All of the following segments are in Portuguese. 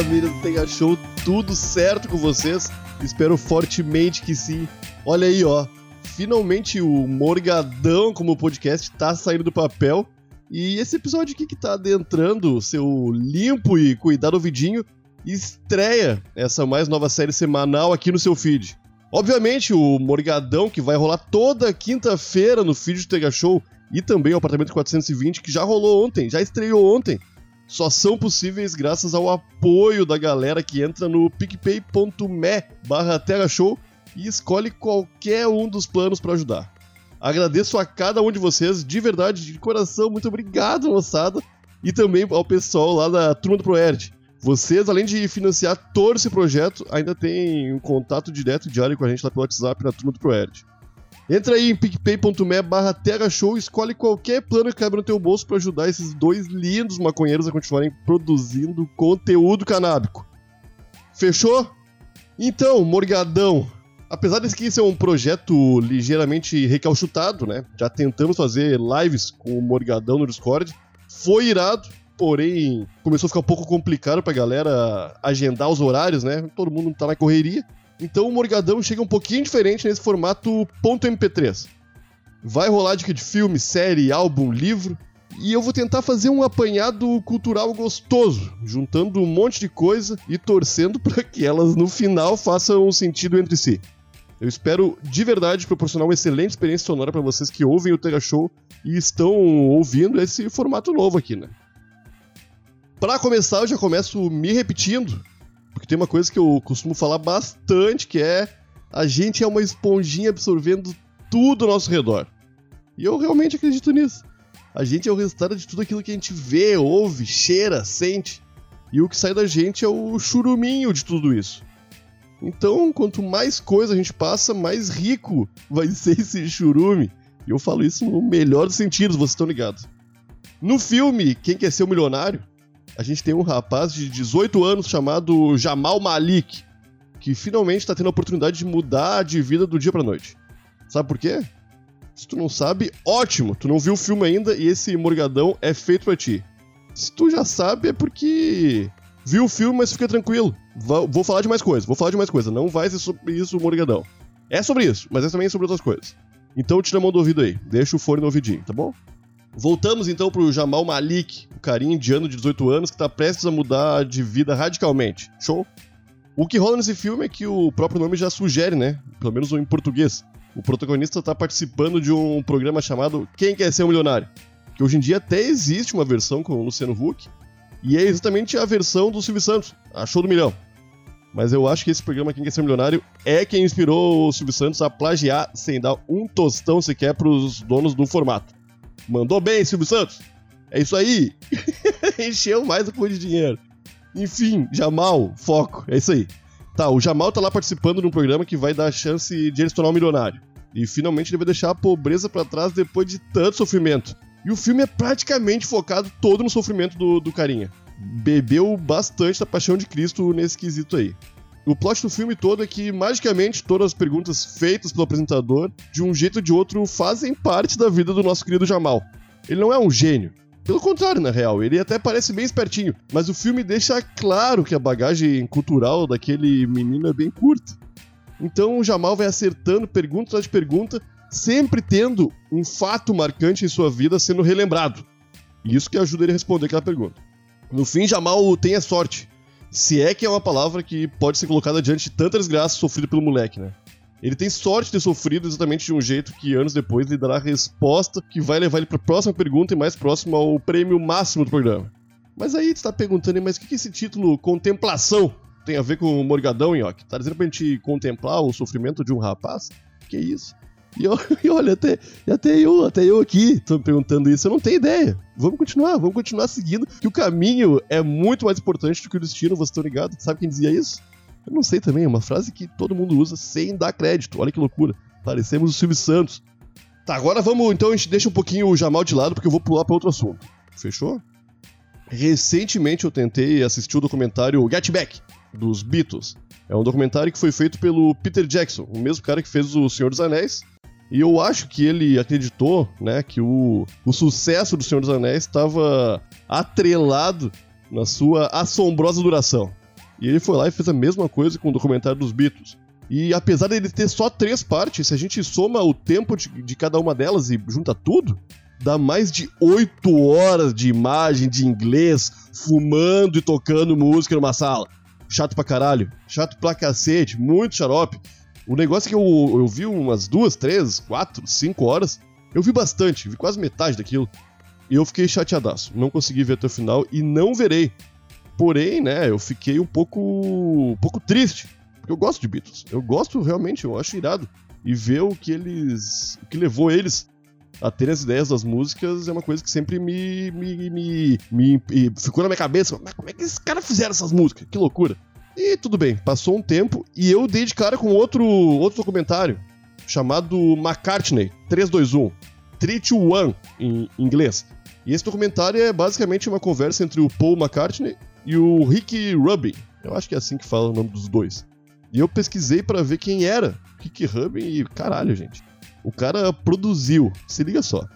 família do Tenha Show, tudo certo com vocês? Espero fortemente que sim. Olha aí, ó. Finalmente o Morgadão como podcast tá saindo do papel. E esse episódio aqui que tá adentrando seu limpo e cuidado ouvidinho estreia essa mais nova série semanal aqui no seu feed. Obviamente, o Morgadão, que vai rolar toda quinta-feira no feed do Tega Show, e também o Apartamento 420, que já rolou ontem, já estreou ontem só são possíveis graças ao apoio da galera que entra no picpay.me barra Show e escolhe qualquer um dos planos para ajudar. Agradeço a cada um de vocês, de verdade, de coração, muito obrigado, moçada, e também ao pessoal lá da Turma do Proerd. Vocês, além de financiar todo esse projeto, ainda tem um contato direto e diário com a gente lá pelo WhatsApp na Turma do Proerd. Entra aí em picpay.me barra Terra Show e escolhe qualquer plano que cabe no teu bolso para ajudar esses dois lindos maconheiros a continuarem produzindo conteúdo canábico. Fechou? Então, Morgadão, apesar desse aqui ser um projeto ligeiramente recalchutado, né? Já tentamos fazer lives com o Morgadão no Discord. Foi irado, porém começou a ficar um pouco complicado pra galera agendar os horários, né? Todo mundo tá na correria. Então o Morgadão chega um pouquinho diferente nesse formato .mp3. Vai rolar dica de filme, série, álbum, livro, e eu vou tentar fazer um apanhado cultural gostoso, juntando um monte de coisa e torcendo para que elas no final façam um sentido entre si. Eu espero de verdade proporcionar uma excelente experiência sonora para vocês que ouvem o Tega Show e estão ouvindo esse formato novo aqui, né? Para começar, eu já começo me repetindo, porque tem uma coisa que eu costumo falar bastante, que é a gente é uma esponjinha absorvendo tudo ao nosso redor. E eu realmente acredito nisso. A gente é o resultado de tudo aquilo que a gente vê, ouve, cheira, sente. E o que sai da gente é o churuminho de tudo isso. Então, quanto mais coisa a gente passa, mais rico vai ser esse churume. E eu falo isso no melhor dos sentidos, vocês estão ligados. No filme Quem Quer Ser o Milionário, a gente tem um rapaz de 18 anos chamado Jamal Malik, que finalmente está tendo a oportunidade de mudar de vida do dia pra noite. Sabe por quê? Se tu não sabe, ótimo, tu não viu o filme ainda e esse Morgadão é feito pra ti. Se tu já sabe, é porque viu o filme, mas fica tranquilo. Vou falar de mais coisa, vou falar de mais coisa. Não vai ser sobre isso o Morgadão. É sobre isso, mas é também sobre outras coisas. Então tira a mão do ouvido aí, deixa o fone no ouvidinho, tá bom? Voltamos então pro Jamal Malik, o carinha indiano de 18 anos que tá prestes a mudar de vida radicalmente. Show? O que rola nesse filme é que o próprio nome já sugere, né? Pelo menos em português. O protagonista tá participando de um programa chamado Quem Quer Ser um Milionário? Que hoje em dia até existe uma versão com o Luciano Huck. E é exatamente a versão do Silvio Santos, a Show do Milhão. Mas eu acho que esse programa Quem Quer Ser Milionário é quem inspirou o Silvio Santos a plagiar sem dar um tostão sequer pros donos do formato. Mandou bem, Silvio Santos. É isso aí. Encheu mais o cu de dinheiro. Enfim, Jamal, foco. É isso aí. Tá, o Jamal tá lá participando de um programa que vai dar a chance de ele se tornar um milionário. E finalmente ele vai deixar a pobreza para trás depois de tanto sofrimento. E o filme é praticamente focado todo no sofrimento do, do carinha. Bebeu bastante da paixão de Cristo nesse quesito aí. O plot do filme todo é que, magicamente, todas as perguntas feitas pelo apresentador, de um jeito ou de outro, fazem parte da vida do nosso querido Jamal. Ele não é um gênio. Pelo contrário, na real, ele até parece bem espertinho, mas o filme deixa claro que a bagagem cultural daquele menino é bem curta. Então o Jamal vai acertando pergunta atrás de pergunta, sempre tendo um fato marcante em sua vida sendo relembrado. E isso que ajuda ele a responder aquela pergunta. No fim, Jamal tem a sorte se é que é uma palavra que pode ser colocada diante de tanta desgraça sofrida pelo moleque, né? Ele tem sorte de ter sofrido exatamente de um jeito que anos depois lhe dará a resposta que vai levar ele para a próxima pergunta e mais próximo ao prêmio máximo do programa. Mas aí você tá perguntando, mas o que, que esse título contemplação tem a ver com o Morgadão, Nhoque? Tá dizendo pra gente contemplar o sofrimento de um rapaz? Que isso? E, e olha, até, até eu, até eu aqui tô me perguntando isso, eu não tenho ideia. Vamos continuar, vamos continuar seguindo, que o caminho é muito mais importante do que o destino, vocês estão ligados? Sabe quem dizia isso? Eu não sei também, é uma frase que todo mundo usa sem dar crédito. Olha que loucura. Parecemos o Silvio Santos. Tá, agora vamos, então a gente deixa um pouquinho o Jamal de lado, porque eu vou pular para outro assunto. Fechou? Recentemente eu tentei assistir o documentário Get Back, dos Beatles. É um documentário que foi feito pelo Peter Jackson, o mesmo cara que fez O Senhor dos Anéis, e eu acho que ele acreditou, né, que o, o sucesso do Senhor dos Anéis estava atrelado na sua assombrosa duração. E ele foi lá e fez a mesma coisa com o documentário dos Beatles. E apesar dele ter só três partes, se a gente soma o tempo de, de cada uma delas e junta tudo, dá mais de oito horas de imagem de inglês fumando e tocando música numa sala. Chato pra caralho. Chato pra cacete, muito xarope. O negócio é que eu, eu vi umas duas, três, quatro, cinco horas. Eu vi bastante, vi quase metade daquilo. E eu fiquei chateadaço. Não consegui ver até o final e não verei. Porém, né, eu fiquei um pouco. um pouco triste. Porque eu gosto de Beatles. Eu gosto realmente, eu acho irado. E ver o que eles. o que levou eles a ter as ideias das músicas é uma coisa que sempre me. me, me, me, ficou na minha cabeça. Mas como é que esses caras fizeram essas músicas? Que loucura. E tudo bem, passou um tempo e eu dei de cara com outro, outro documentário chamado McCartney 321, 321 em inglês. E esse documentário é basicamente uma conversa entre o Paul McCartney e o Ricky Rubin. Eu acho que é assim que fala o nome dos dois. E eu pesquisei para ver quem era Ricky Rubin e caralho, gente. O cara produziu, se liga só,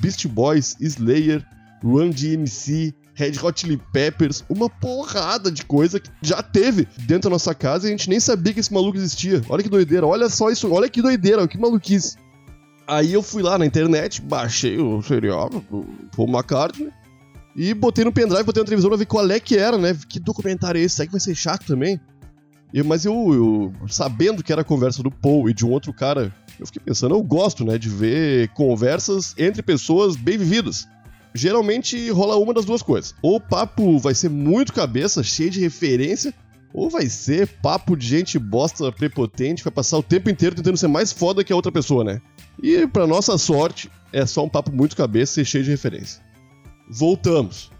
Beast Boys, Slayer, Run DMC, Red Hot Chili Peppers, uma porrada de coisa que já teve dentro da nossa casa e a gente nem sabia que esse maluco existia. Olha que doideira, olha só isso, olha que doideira, que maluquice. Aí eu fui lá na internet, baixei o serial do Paul McCartney e botei no pendrive, botei na televisão pra ver qual é que era, né? Que documentário é esse? Será que vai ser chato também? E, mas eu, eu, sabendo que era a conversa do Paul e de um outro cara, eu fiquei pensando, eu gosto, né, de ver conversas entre pessoas bem vividas geralmente rola uma das duas coisas. Ou o papo vai ser muito cabeça, cheio de referência, ou vai ser papo de gente bosta prepotente, vai passar o tempo inteiro tentando ser mais foda que a outra pessoa, né? E para nossa sorte, é só um papo muito cabeça e cheio de referência. Voltamos.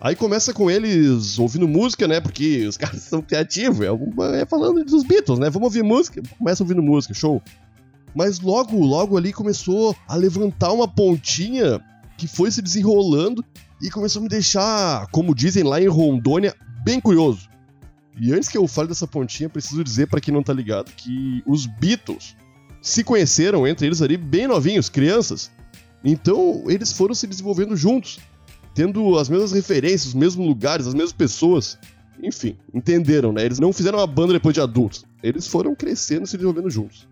Aí começa com eles ouvindo música, né? Porque os caras são criativos. É, é falando dos Beatles, né? Vamos ouvir música. Começa ouvindo música, show. Mas logo, logo ali começou a levantar uma pontinha que foi se desenrolando e começou a me deixar, como dizem lá em Rondônia, bem curioso. E antes que eu fale dessa pontinha, preciso dizer para quem não tá ligado que os Beatles se conheceram entre eles ali bem novinhos, crianças. Então eles foram se desenvolvendo juntos, tendo as mesmas referências, os mesmos lugares, as mesmas pessoas. Enfim, entenderam, né? Eles não fizeram uma banda depois de adultos. Eles foram crescendo e se desenvolvendo juntos.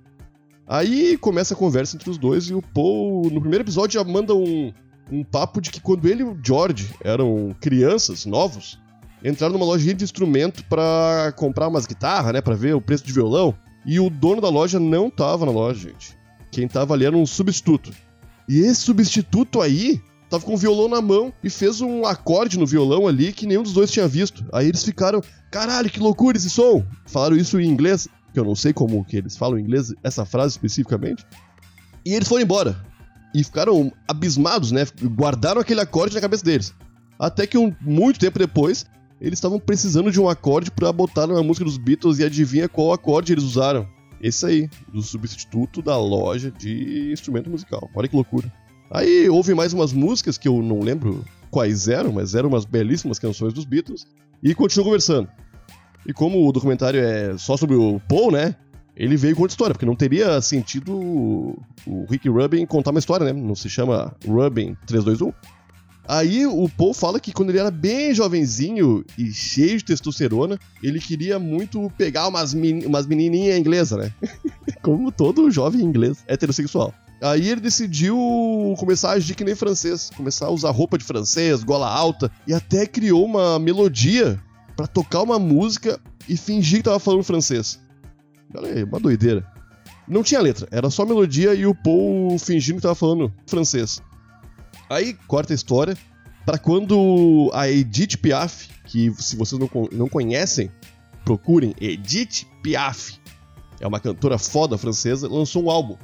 Aí começa a conversa entre os dois e o Paul, no primeiro episódio, já manda um, um papo de que quando ele e o George eram crianças, novos, entraram numa lojinha de instrumento para comprar umas guitarras, né, para ver o preço de violão, e o dono da loja não tava na loja, gente. Quem tava ali era um substituto. E esse substituto aí tava com o violão na mão e fez um acorde no violão ali que nenhum dos dois tinha visto. Aí eles ficaram, caralho, que loucura esse som! Falaram isso em inglês, que eu não sei como que eles falam inglês, essa frase especificamente. E eles foram embora e ficaram abismados, né? Guardaram aquele acorde na cabeça deles. Até que um, muito tempo depois, eles estavam precisando de um acorde para botar na música dos Beatles e adivinha qual acorde eles usaram? Esse aí, do substituto da loja de instrumento musical. Olha que loucura. Aí houve mais umas músicas que eu não lembro quais eram, mas eram umas belíssimas canções dos Beatles. E continuou conversando. E como o documentário é só sobre o Paul, né? Ele veio com outra história, porque não teria sentido o Rick Rubin contar uma história, né? Não se chama Rubin 321. Aí o Paul fala que quando ele era bem jovenzinho e cheio de testosterona, ele queria muito pegar umas, umas menininhas inglesas, né? Como todo jovem inglês heterossexual. Aí ele decidiu começar a agir que nem francês, começar a usar roupa de francês, gola alta, e até criou uma melodia para tocar uma música e fingir que tava falando francês. Olha aí, uma doideira. Não tinha letra, era só melodia e o Paul fingindo que tava falando francês. Aí corta a história para quando a Edith Piaf, que se vocês não, não conhecem, procurem Edith Piaf. É uma cantora foda francesa, lançou um álbum.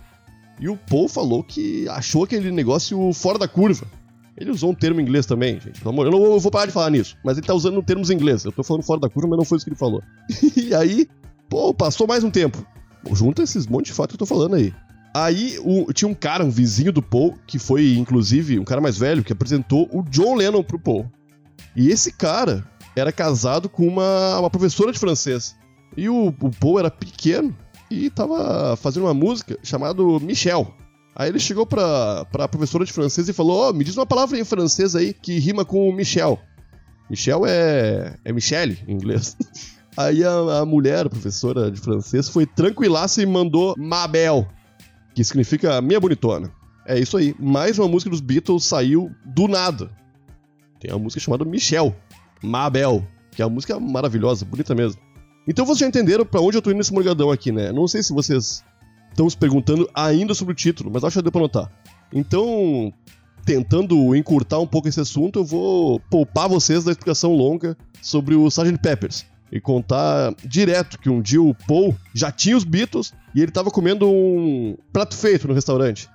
E o Paul falou que achou aquele negócio fora da curva. Ele usou um termo em inglês também, gente. Eu não eu vou parar de falar nisso, mas ele tá usando termos em inglês. Eu tô falando fora da curva, mas não foi isso que ele falou. e aí, Pô, passou mais um tempo. Junta esses monte de fatos que eu tô falando aí. Aí o, tinha um cara, um vizinho do Paul, que foi, inclusive, um cara mais velho, que apresentou o John Lennon pro Paul. E esse cara era casado com uma, uma professora de francês. E o, o Paul era pequeno e tava fazendo uma música chamada Michel. Aí ele chegou pra, pra professora de francês e falou: oh, me diz uma palavra em francês aí que rima com Michel. Michel é. é Michelle em inglês. Aí a, a mulher, a professora de francês, foi tranquilaça e mandou Mabel, que significa minha bonitona. É isso aí. Mais uma música dos Beatles saiu do nada. Tem uma música chamada Michelle, Mabel, que é uma música maravilhosa, bonita mesmo. Então vocês já entenderam para onde eu tô indo nesse morgadão aqui, né? Não sei se vocês estão se perguntando ainda sobre o título, mas acho que deu pra notar. Então, tentando encurtar um pouco esse assunto, eu vou poupar vocês da explicação longa sobre o Sgt. Peppers e contar direto que um dia o Paul já tinha os Beatles e ele tava comendo um prato feito no restaurante.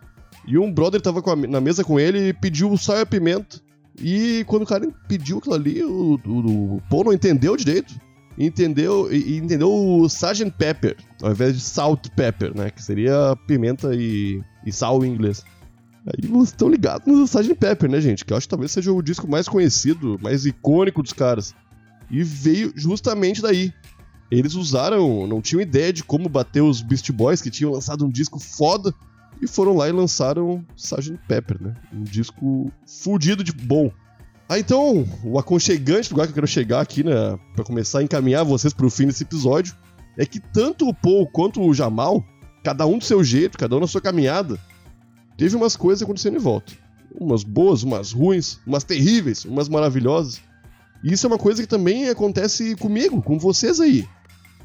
E um brother tava a, na mesa com ele e pediu sal e pimenta. E quando o cara pediu aquilo ali, o, o, o Paul não entendeu direito. Entendeu, e, entendeu o Sgt. Pepper, ao invés de Salt Pepper, né? Que seria pimenta e, e sal em inglês. Aí vocês estão ligados no Sgt. Pepper, né, gente? Que eu acho que talvez seja o disco mais conhecido, mais icônico dos caras. E veio justamente daí. Eles usaram, não tinham ideia de como bater os Beast Boys, que tinham lançado um disco foda, e foram lá e lançaram Sgt. Pepper, né? Um disco fudido de bom. Ah, então, o aconchegante lugar que eu quero chegar aqui, né, pra começar a encaminhar vocês pro fim desse episódio, é que tanto o Paul quanto o Jamal, cada um do seu jeito, cada um na sua caminhada, teve umas coisas acontecendo em volta. Umas boas, umas ruins, umas terríveis, umas maravilhosas. E isso é uma coisa que também acontece comigo, com vocês aí.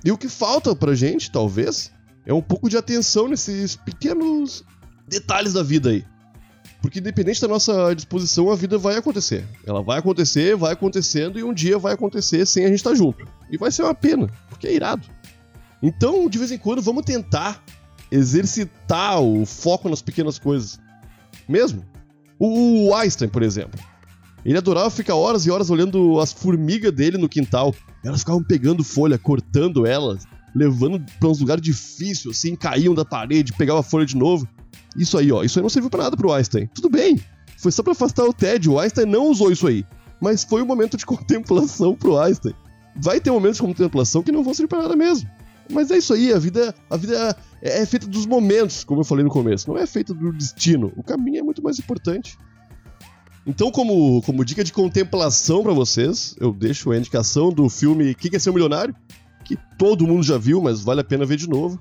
E o que falta pra gente, talvez, é um pouco de atenção nesses pequenos detalhes da vida aí. Porque independente da nossa disposição, a vida vai acontecer. Ela vai acontecer, vai acontecendo e um dia vai acontecer sem a gente estar junto. E vai ser uma pena, porque é irado. Então, de vez em quando, vamos tentar exercitar o foco nas pequenas coisas. Mesmo. O Einstein, por exemplo. Ele adorava ficar horas e horas olhando as formigas dele no quintal. Elas ficavam pegando folha, cortando elas, levando para uns lugares difíceis, assim, caíam da parede, pegava a folha de novo. Isso aí, ó, isso aí não serviu para nada pro Einstein. Tudo bem, foi só para afastar o tédio. O Einstein não usou isso aí. Mas foi um momento de contemplação pro Einstein. Vai ter momentos de contemplação que não vão servir para nada mesmo. Mas é isso aí, a vida, a vida é, é feita dos momentos, como eu falei no começo, não é feita do destino. O caminho é muito mais importante. Então, como, como dica de contemplação para vocês, eu deixo a indicação do filme Que Quer Ser um Milionário, que todo mundo já viu, mas vale a pena ver de novo.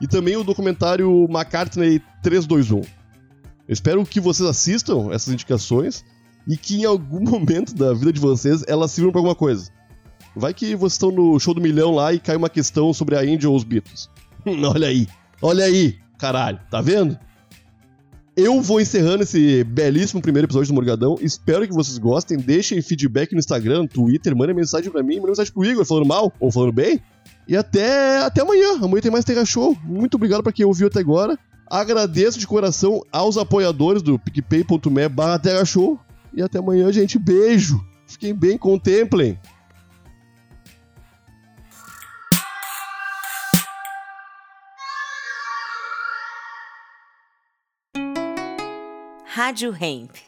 E também o documentário McCartney 321. Eu espero que vocês assistam essas indicações e que em algum momento da vida de vocês elas sirvam para alguma coisa. Vai que vocês estão no show do milhão lá e cai uma questão sobre a Índia ou os Beatles. olha aí, olha aí, caralho, tá vendo? Eu vou encerrando esse belíssimo primeiro episódio do Morgadão. Espero que vocês gostem. Deixem feedback no Instagram, Twitter, mandem mensagem pra mim, mandem mensagem pro Igor, falando mal ou falando bem. E até, até amanhã. Amanhã tem mais Terra Show. Muito obrigado pra quem ouviu até agora. Agradeço de coração aos apoiadores do picpay.me barra Terra Show. E até amanhã, gente. Beijo. Fiquem bem, contemplem. Rádio Hemp.